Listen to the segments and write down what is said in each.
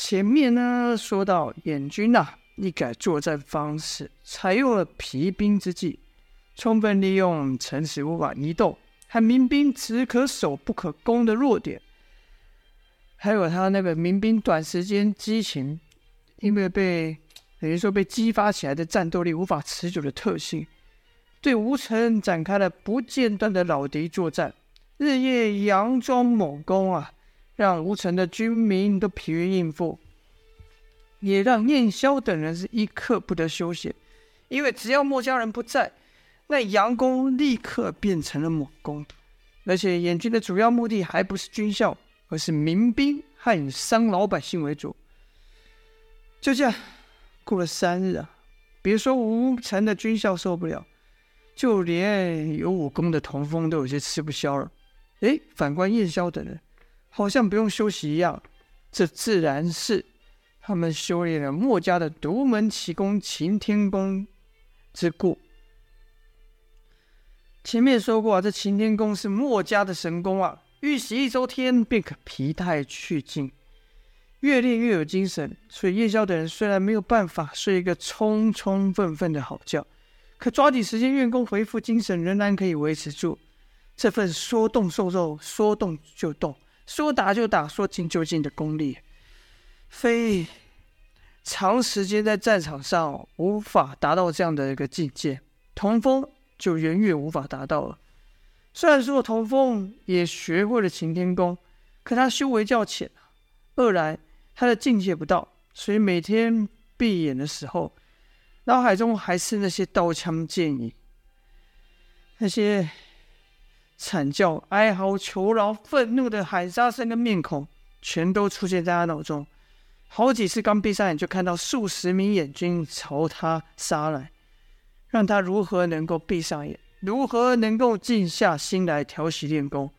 前面呢说到，燕军呐、一改作战方式，采用了疲兵之计，充分利用城池无法移动和民兵只可守不可攻的弱点，还有他那个民兵短时间激情，因为被等于说被激发起来的战斗力无法持久的特性，对吴城展开了不间断的老敌作战，日夜佯装猛攻啊！让吴城的军民都疲于应付，也让燕萧等人是一刻不得休息，因为只要墨家人不在，那佯攻立刻变成了猛攻，而且燕军的主要目的还不是军校，而是民兵和以伤老百姓为主。就这样过了三日啊，别说吴城的军校受不了，就连有武功的童风都有些吃不消了。哎，反观燕萧等人。好像不用休息一样，这自然是他们修炼了墨家的独门奇功擎天功之故。前面说过啊，这擎天功是墨家的神功啊，遇袭一周天便可疲态去尽，越练越有精神。所以夜宵的人虽然没有办法睡一个充充分分的好觉，可抓紧时间运功恢复精神，仍然可以维持住这份说动就动，说动就动。说打就打，说进就进的功力，非长时间在战场上无法达到这样的一个境界，童风就远远无法达到了。虽然说童风也学会了擎天功，可他修为较浅，二来他的境界不到，所以每天闭眼的时候，脑海中还是那些刀枪剑影，那些。惨叫、哀嚎、求饶、愤怒的喊杀声跟面孔，全都出现在他脑中。好几次刚闭上眼，就看到数十名眼军朝他杀来，让他如何能够闭上眼？如何能够静下心来调息练功？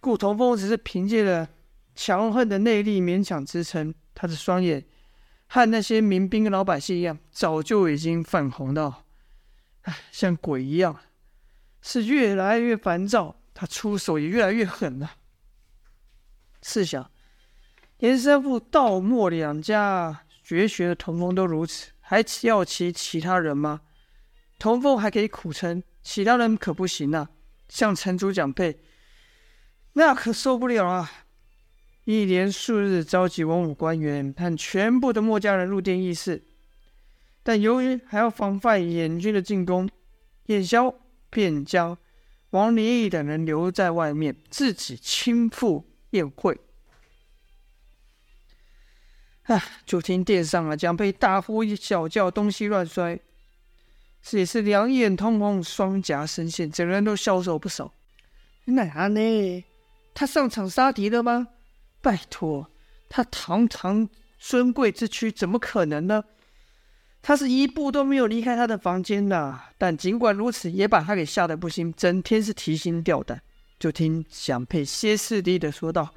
顾童风只是凭借着强横的内力勉强支撑，他的双眼和那些民兵跟老百姓一样，早就已经泛红到，唉，像鬼一样。是越来越烦躁，他出手也越来越狠了。试想，连身负道墨两家绝学的童风都如此，还要其其他人吗？童风还可以苦撑，其他人可不行啊！像城主蒋佩，那可受不了啊！一连数日召集文武官员和全部的墨家人入殿议事，但由于还要防范燕军的进攻，燕萧。便将王林义等人留在外面，自己亲赴宴会。唉！就听殿上啊，蒋佩大呼小叫，东西乱摔，这也是两眼通红，双颊深陷，整个人都消瘦不少。哪呢？他上场杀敌了吗？拜托，他堂堂尊贵之躯，怎么可能呢？他是一步都没有离开他的房间呐，但尽管如此，也把他给吓得不行，整天是提心吊胆。就听蒋佩歇斯底里的说道：“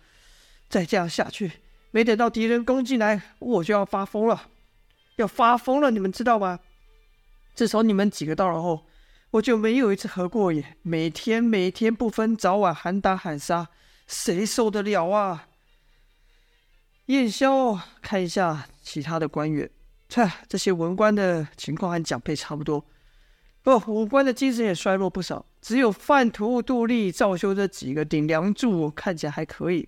再这样下去，没等到敌人攻进来，我就要发疯了，要发疯了，你们知道吗？自从你们几个到了后，我就没有一次合过眼，每天每天不分早晚喊打喊杀，谁受得了啊？”燕霄看一下其他的官员。切，这些文官的情况和蒋佩差不多，不，武官的精神也衰弱不少。只有范图、杜立、赵修这几个顶梁柱看起来还可以，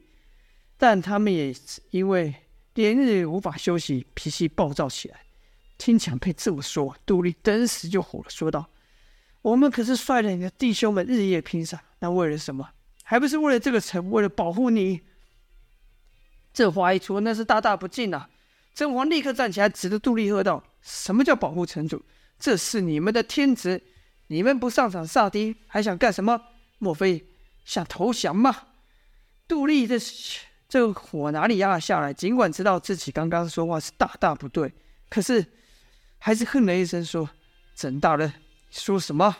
但他们也因为连日无法休息，脾气暴躁起来。听蒋佩这么说，杜立登时就火了，说道：“我们可是率领你的弟兄们日夜拼杀，那为了什么？还不是为了这个城，为了保护你？”这话一出，那是大大不敬啊！甄嬛立刻站起来，指着杜立喝道：“什么叫保护城主？这是你们的天职，你们不上场杀敌，还想干什么？莫非想投降吗？”杜立这这火哪里压得下来？尽管知道自己刚刚说话是大大不对，可是还是哼了一声说：“甄大人说什么？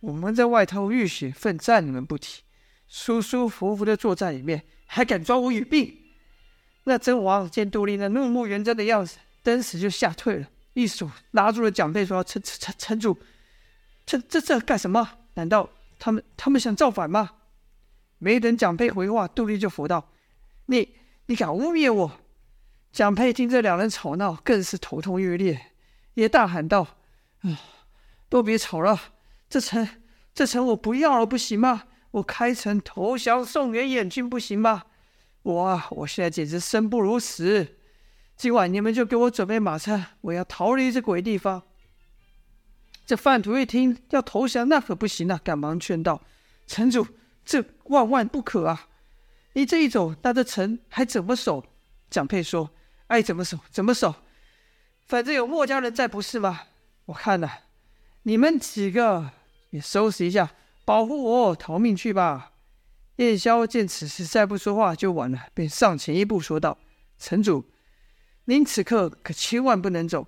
我们在外头浴血奋战，你们不提，舒舒服服的坐在里面，还敢抓我语病？”那真王见杜立那怒目圆睁的样子，登时就吓退了，一手拉住了蒋佩，说：“城城城城主，这这这干什么？难道他们他们想造反吗？”没等蒋佩回话，杜立就说道：“你你敢污蔑我？蒋佩听这两人吵闹，更是头痛欲裂，也大喊道：“啊，都别吵了，这城这城我不要了，不行吗？我开城投降，送元眼睛，不行吗？我啊，我现在简直生不如死。今晚你们就给我准备马车，我要逃离这鬼地方。”这范图一听要投降，那可不行啊！赶忙劝道：“城主，这万万不可啊！你这一走，那这城还怎么守？”蒋佩说。爱怎么守怎么守，反正有墨家人在，不是吗？我看呐，你们几个也收拾一下，保护我逃命去吧。燕霄见此时再不说话就晚了，便上前一步说道：“城主，您此刻可千万不能走。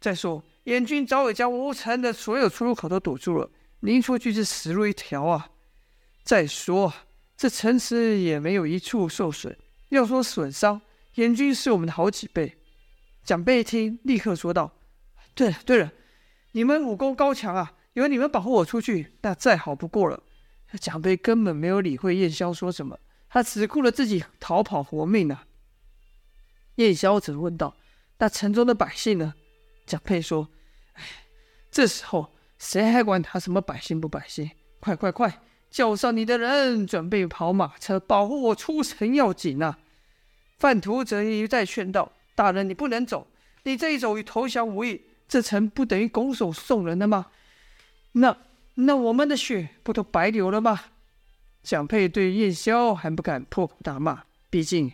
再说，燕军早已将吴城的所有出入口都堵住了，您出去是死路一条啊。再说，这城池也没有一处受损，要说损伤。”燕军是我们的好几倍。蒋备一听，立刻说道：“对了对了，你们武功高强啊，有你们保护我出去，那再好不过了。”蒋备根本没有理会燕霄说什么，他只顾着自己逃跑活命啊。燕霄则问道：“那城中的百姓呢？”蒋佩说：“哎，这时候谁还管他什么百姓不百姓？快快快，叫上你的人，准备跑马车，保护我出城要紧啊！”范图则一再劝道：“大人，你不能走，你这一走与投降无异，这城不等于拱手送人了吗？那那我们的血不都白流了吗？”蒋佩对燕霄还不敢破口大骂，毕竟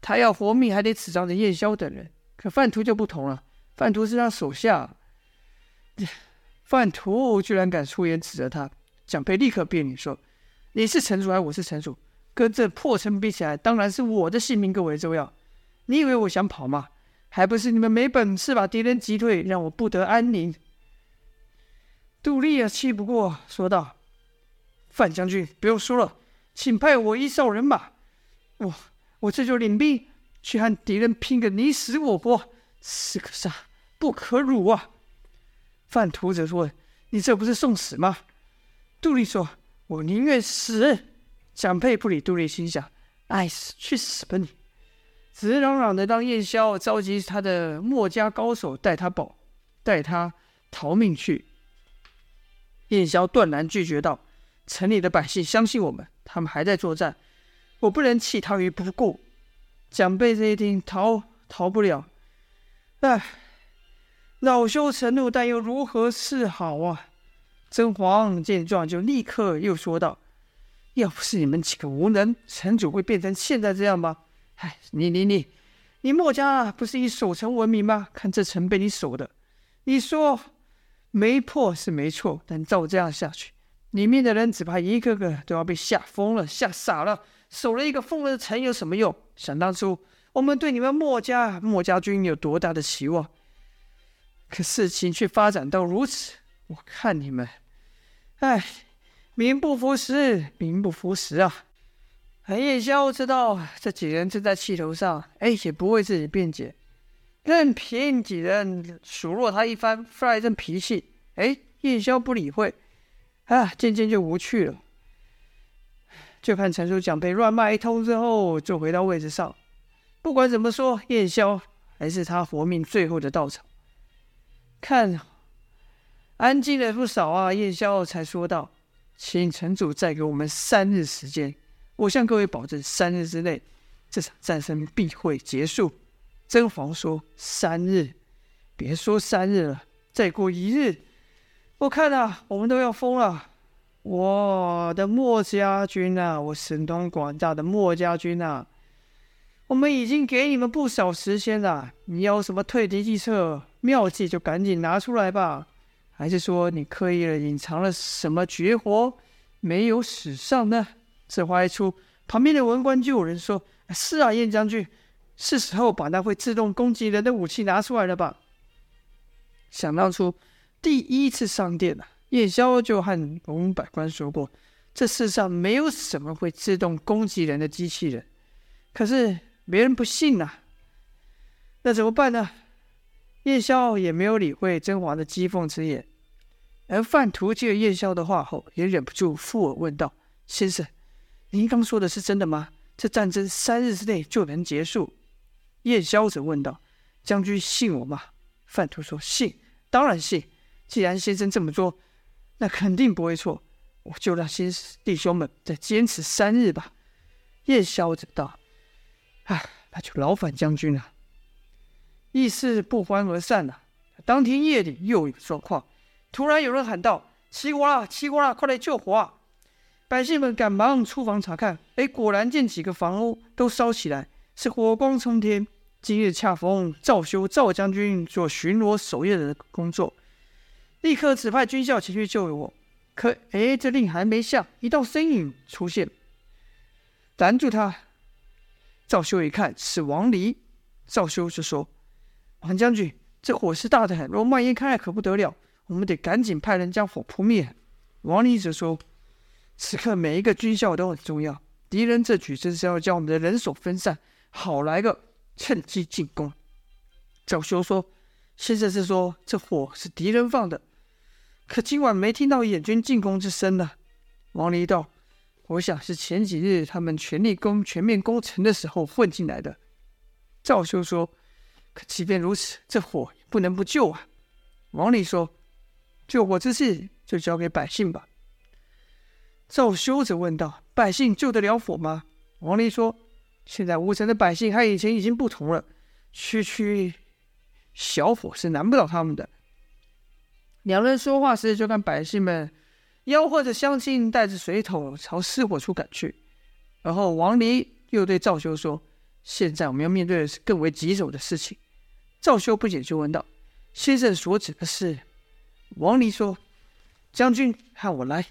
他要活命还得指望着燕霄等人。可范图就不同了，范图是他手下，范图居然敢出言指责他，蒋佩立刻辩理说：“你是城主还是我是城主？”跟这破城比起来，当然是我的性命更为重要。你以为我想跑吗？还不是你们没本事把敌人击退，让我不得安宁。杜丽也，气不过，说道：“范将军，不用说了，请派我一哨人马，我我这就领兵去和敌人拼个你死我活，士可杀，不可辱啊！”范图则说：“你这不是送死吗？”杜丽说：“我宁愿死。”蒋佩不理杜丽，心想：“爱死去死吧你！”直嚷嚷的让燕霄召集他的墨家高手带他保，带他逃命去。燕霄断然拒绝道：“城里的百姓相信我们，他们还在作战，我不能弃他于不顾。”蒋佩这一听，逃逃不了，唉，恼羞成怒，但又如何是好啊？甄嬛见状，就立刻又说道。要不是你们几个无能，城主会变成现在这样吗？哎，你你你，你墨家不是以守城闻名吗？看这城被你守的，你说没破是没错，但照这样下去，里面的人只怕一个个都要被吓疯了、吓傻了。守了一个疯了的城有什么用？想当初我们对你们墨家墨家军有多大的期望，可事情却发展到如此，我看你们，哎。名不副实，名不副实啊！燕霄知道这几人正在气头上，哎，也不为自己辩解，任凭几人数落他一番，发一阵脾气。哎，燕霄不理会，啊，渐渐就无趣了。就看陈叔讲被乱骂一通之后，就回到位置上。不管怎么说，燕霄还是他活命最后的稻草。看，安静了不少啊！燕霄才说道。请城主再给我们三日时间，我向各位保证，三日之内这场战争必会结束。甄嬛说：“三日，别说三日了，再过一日，我看啊，我们都要疯了。我的墨家军啊，我神通广大的墨家军啊，我们已经给你们不少时间了。你要什么退敌计策、妙计，就赶紧拿出来吧。”还是说你刻意的隐藏了什么绝活，没有使上呢？这话一出，旁边的文官就有人说：“是啊，燕将军，是时候把那会自动攻击人的武器拿出来了吧？”想当初第一次上殿啊，夜宵就和文武百官说过，这世上没有什么会自动攻击人的机器人。可是别人不信呐，那怎么办呢？夜宵也没有理会甄嬛的讥讽之言，而范图接了燕霄的话后，也忍不住附耳问道：“先生，您刚说的是真的吗？这战争三日之内就能结束？”夜宵者问道：“将军信我吗？”范图说：“信，当然信。既然先生这么做，那肯定不会错。我就让先弟兄们再坚持三日吧。”夜宵者道：“啊，那就劳烦将军了。”议事不欢而散了。当天夜里又有状况，突然有人喊道：“起火了！起火了！快来救火啊！”百姓们赶忙出房查看，哎，果然见几个房屋都烧起来，是火光冲天。今日恰逢赵修赵将军做巡逻守夜的工作，立刻指派军校前去救我。可哎，这令还没下，一道身影出现，拦住他。赵修一看是王离，赵修就说：“王将军，这火势大得很，若蔓延开来可不得了，我们得赶紧派人将火扑灭。”王离则说。此刻每一个军校都很重要，敌人这举正是要将我们的人手分散，好来个趁机进攻。赵修说：“先生是说这火是敌人放的，可今晚没听到燕军进攻之声呢。”王离道：“我想是前几日他们全力攻全面攻城的时候混进来的。”赵修说：“可即便如此，这火也不能不救啊。”王离说：“救火之事就交给百姓吧。”赵修则问道：“百姓救得了火吗？”王离说：“现在吴城的百姓和以前已经不同了，区区小火是难不倒他们的。”两人说话时，就看百姓们吆喝着乡亲，带着水桶朝失火处赶去。而后王离又对赵修说：“现在我们要面对的是更为棘手的事情。”赵修不解，就问道：“先生所指的是？”王离说：“将军和我来。”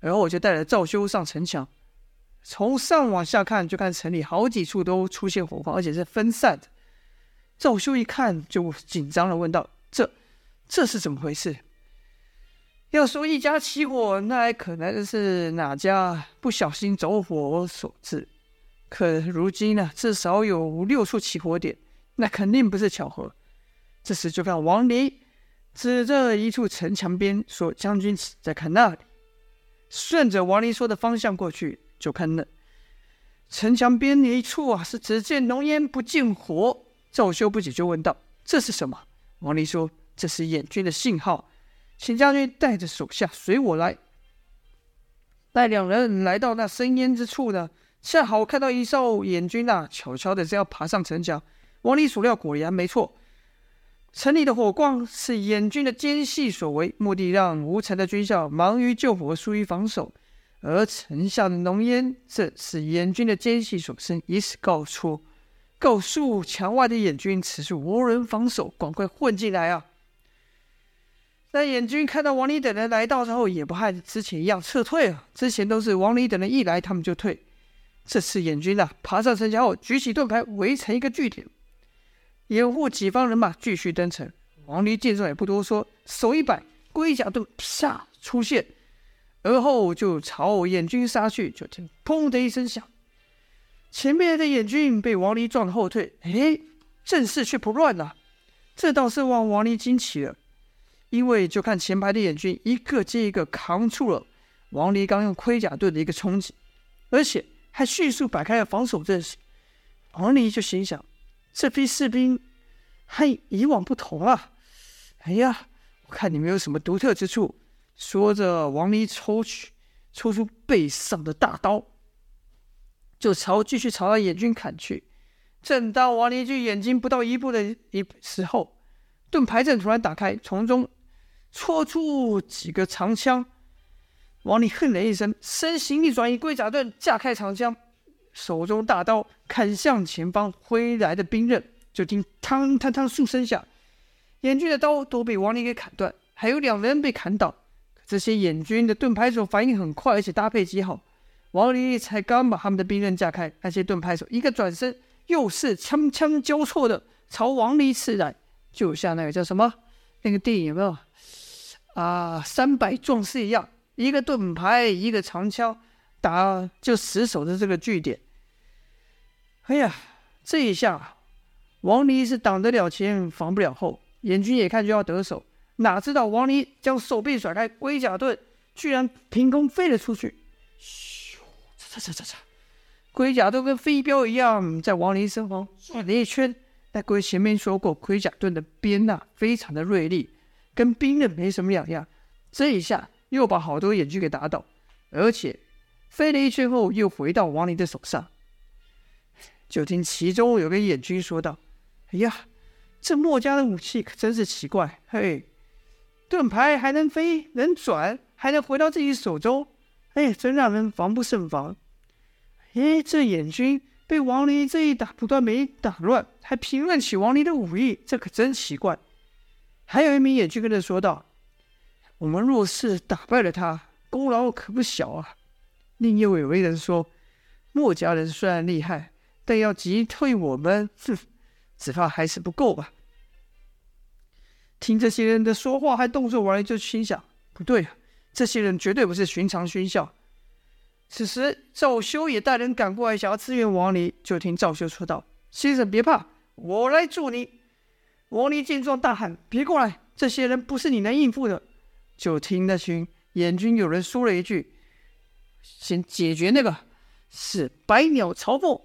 然后我就带着赵修上城墙，从上往下看，就看城里好几处都出现火光，而且是分散的。赵修一看就紧张了，问道：“这这是怎么回事？”要说一家起火，那还可能是哪家不小心走火所致。可如今呢，至少有五六处起火点，那肯定不是巧合。这时就看王离指着一处城墙边说：“将军，再看那里。”顺着王离说的方向过去，就看那城墙边的一处啊，是只见浓烟不见火。赵修不解，就问道：“这是什么？”王离说：“这是燕军的信号，请将军带着手下随我来。”待两人来到那生烟之处呢，恰好看到一艘燕军啊，悄悄的正要爬上城墙。王离所料果然没错。城里的火光是燕军的奸细所为，目的让吴城的军校忙于救火，疏于防守；而城下的浓烟正是燕军的奸细所生，以此告出，告诉墙外的燕军此处无人防守，赶快混进来啊！但燕军看到王离等人来到之后，也不和之前一样撤退了。之前都是王离等人一来，他们就退。这次燕军啊，爬上城墙后，举起盾牌，围成一个据点。掩护己方人马继续登城。王离见状也不多说，手一摆，龟甲盾啪出现，而后就朝燕军杀去。就听砰的一声响，前面的眼军被王离撞后退。哎，阵势却不乱了，这倒是让王离惊奇了。因为就看前排的眼军一个接一个扛住了王离刚用盔甲盾的一个冲击，而且还迅速摆开了防守阵势。王离就心想。这批士兵和以往不同啊！哎呀，我看你们有什么独特之处？说着，王离抽取抽出背上的大刀，就朝继续朝那眼军砍去。正当王离距眼睛不到一步的一时候，盾牌阵突然打开，从中戳出几个长枪。王离哼了一声，身形一转移，龟甲盾架开长枪。手中大刀砍向前方挥来的兵刃，就听“嘡嘡嘡”数声响，眼军的刀都被王离给砍断，还有两人被砍倒。这些燕军的盾牌手反应很快，而且搭配极好。王离才刚把他们的兵刃架开，那些盾牌手一个转身，又是枪枪交错的朝王离刺来，就像那个叫什么那个电影有没有啊？三百壮士一样，一个盾牌，一个长枪。打就死守着这个据点。哎呀，这一下，王离是挡得了前，防不了后。燕军也看就要得手，哪知道王离将手臂甩开，龟甲盾居然凭空飞了出去。咻！嚓嚓嚓嚓嚓！盔甲盾跟飞镖一样，在王林身旁转了一圈。但各位前面说过，盔甲盾的边呐非常的锐利，跟冰刃没什么两样。这一下又把好多眼军给打倒，而且飞了一圈后又回到王林的手上。就听其中有个眼军说道：“哎呀，这墨家的武器可真是奇怪，嘿，盾牌还能飞，能转，还能回到自己手中，哎，真让人防不胜防。哎，这眼军。”被王离这一打，不断没打乱，还评论起王离的武艺，这可真奇怪。还有一名眼军跟着说道：“我们若是打败了他，功劳可不小啊。”另一位为人说：“墨家人虽然厉害，但要击退我们，哼，只怕还是不够吧。”听这些人的说话和动作，王离就心想：不对啊，这些人绝对不是寻常军校。此时，赵修也带人赶过来，想要支援王离。就听赵修说道：“先生别怕，我来助你。”王离见状大喊：“别过来！这些人不是你能应付的。”就听那群眼军有人说了一句：“先解决那个，是百鸟朝凤。”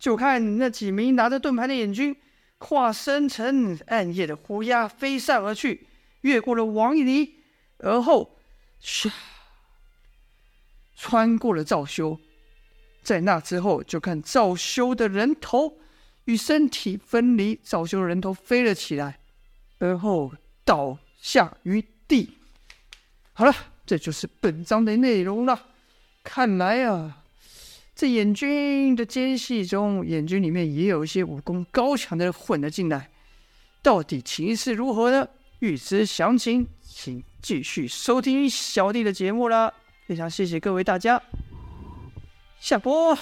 就看那几名拿着盾牌的眼军，化身成暗夜的乌鸦，飞上而去，越过了王一尼，而后，唰。穿过了赵修，在那之后，就看赵修的人头与身体分离，赵修的人头飞了起来，而后倒下于地。好了，这就是本章的内容了。看来啊，在眼军的奸细中，眼军里面也有一些武功高强的人混了进来。到底情势如何呢？欲知详情，请继续收听小弟的节目啦。非常谢谢各位大家，下播。